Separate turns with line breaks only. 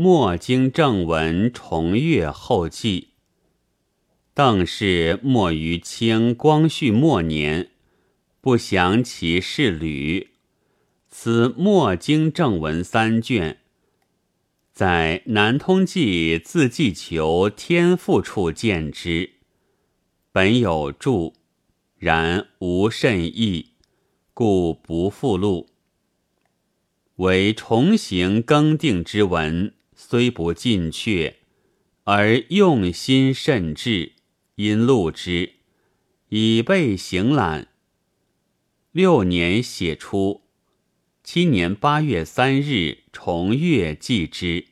墨经正文重阅后记。邓氏末于清光绪末年，不详其事履。此墨经正文三卷，在南通记字迹求天赋处见之。本有注，然无甚意，故不附录。为重行更定之文，虽不尽却，而用心甚至，因录之，以备行览。六年写出，七年八月三日重阅记之。